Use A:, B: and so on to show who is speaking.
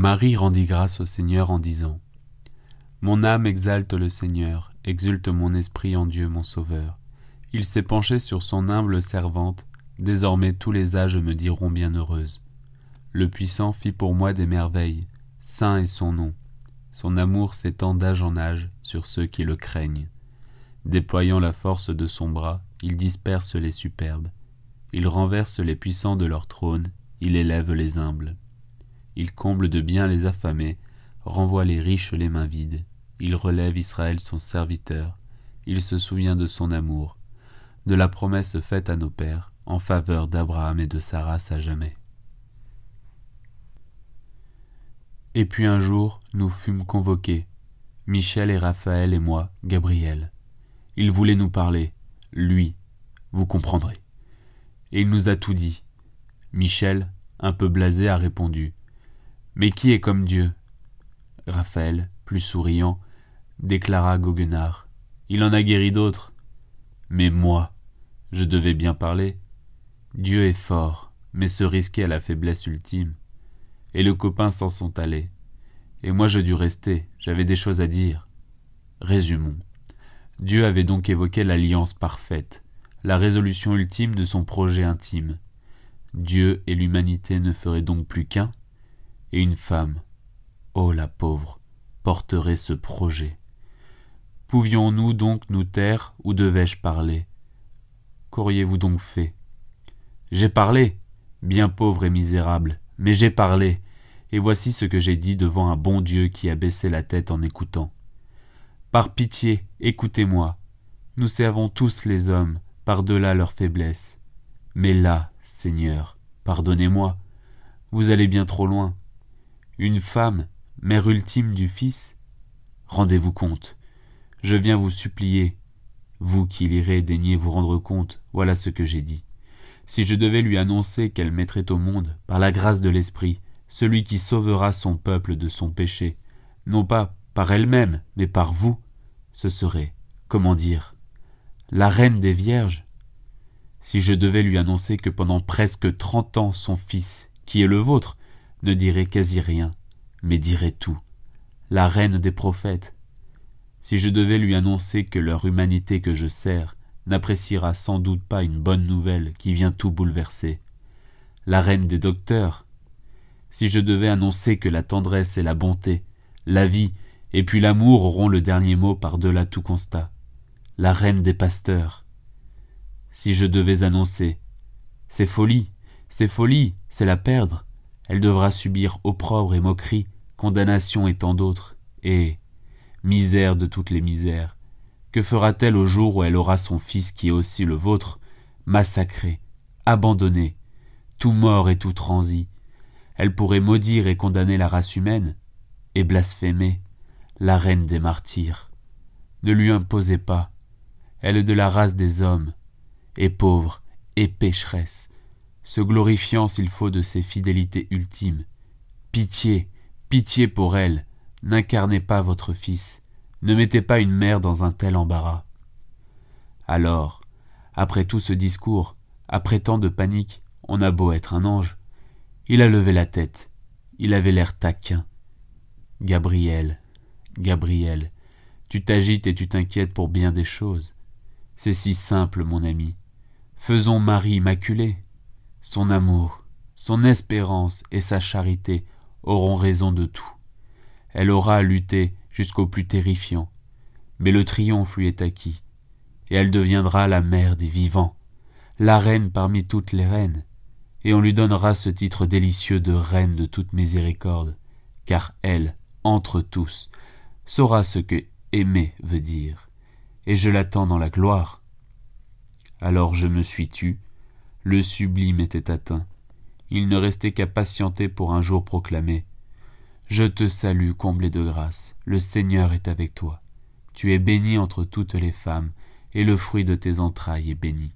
A: Marie rendit grâce au Seigneur en disant Mon âme exalte le Seigneur, exulte mon esprit en Dieu mon Sauveur. Il s'est penché sur son humble servante, désormais tous les âges me diront bienheureuse. Le Puissant fit pour moi des merveilles, saint est son nom. Son amour s'étend d'âge en âge sur ceux qui le craignent. Déployant la force de son bras, il disperse les superbes. Il renverse les puissants de leur trône, il élève les humbles. Il comble de bien les affamés, renvoie les riches les mains vides. Il relève Israël son serviteur. Il se souvient de son amour, de la promesse faite à nos pères en faveur d'Abraham et de sa race à jamais. Et puis un jour, nous fûmes convoqués, Michel et Raphaël et moi, Gabriel. Il voulait nous parler, lui, vous comprendrez. Et il nous a tout dit. Michel, un peu blasé, a répondu. Mais qui est comme Dieu? Raphaël, plus souriant, déclara Goguenard. Il en a guéri d'autres. Mais moi, je devais bien parler. Dieu est fort, mais se risquer à la faiblesse ultime et le copain s'en sont allés. Et moi je dus rester, j'avais des choses à dire. Résumons. Dieu avait donc évoqué l'alliance parfaite, la résolution ultime de son projet intime. Dieu et l'humanité ne feraient donc plus qu'un, et une femme, oh la pauvre, porterait ce projet. Pouvions-nous donc nous taire ou devais-je parler? Qu'auriez-vous donc fait? J'ai parlé, bien pauvre et misérable, mais j'ai parlé, et voici ce que j'ai dit devant un bon Dieu qui a baissé la tête en écoutant. Par pitié, écoutez-moi. Nous servons tous les hommes, par-delà leur faiblesse. Mais là, Seigneur, pardonnez-moi, vous allez bien trop loin. Une femme, mère ultime du Fils Rendez-vous compte. Je viens vous supplier, vous qui l'irez daigner vous rendre compte, voilà ce que j'ai dit si je devais lui annoncer qu'elle mettrait au monde, par la grâce de l'Esprit, celui qui sauvera son peuple de son péché, non pas par elle-même, mais par vous, ce serait, comment dire, la reine des vierges Si je devais lui annoncer que pendant presque trente ans son fils, qui est le vôtre, ne dirait quasi rien, mais dirait tout, la reine des prophètes, si je devais lui annoncer que leur humanité que je sers n'appréciera sans doute pas une bonne nouvelle qui vient tout bouleverser. La reine des docteurs. Si je devais annoncer que la tendresse et la bonté, la vie et puis l'amour auront le dernier mot par-delà tout constat. La reine des pasteurs. Si je devais annoncer c'est folie, c'est folie, c'est la perdre, elle devra subir opprobre et moquerie, condamnation et tant d'autres, et misère de toutes les misères, que fera-t-elle au jour où elle aura son fils qui est aussi le vôtre, massacré, abandonné, tout mort et tout transi? Elle pourrait maudire et condamner la race humaine, et blasphémer la reine des martyrs. Ne lui imposez pas, elle est de la race des hommes, et pauvre, et pécheresse, se glorifiant s'il faut de ses fidélités ultimes. Pitié, pitié pour elle, n'incarnez pas votre fils, ne mettez pas une mère dans un tel embarras. Alors, après tout ce discours, après tant de panique, on a beau être un ange. Il a levé la tête, il avait l'air taquin. Gabriel, Gabriel, tu t'agites et tu t'inquiètes pour bien des choses. C'est si simple, mon ami. Faisons Marie immaculée. Son amour, son espérance et sa charité auront raison de tout. Elle aura à lutter jusqu'au plus terrifiant. Mais le triomphe lui est acquis, et elle deviendra la mère des vivants, la reine parmi toutes les reines, et on lui donnera ce titre délicieux de reine de toute miséricorde, car elle, entre tous, saura ce que aimer veut dire, et je l'attends dans la gloire. Alors je me suis tu, le sublime était atteint, il ne restait qu'à patienter pour un jour proclamé je te salue, comblé de grâce, le Seigneur est avec toi. Tu es bénie entre toutes les femmes, et le fruit de tes entrailles est béni.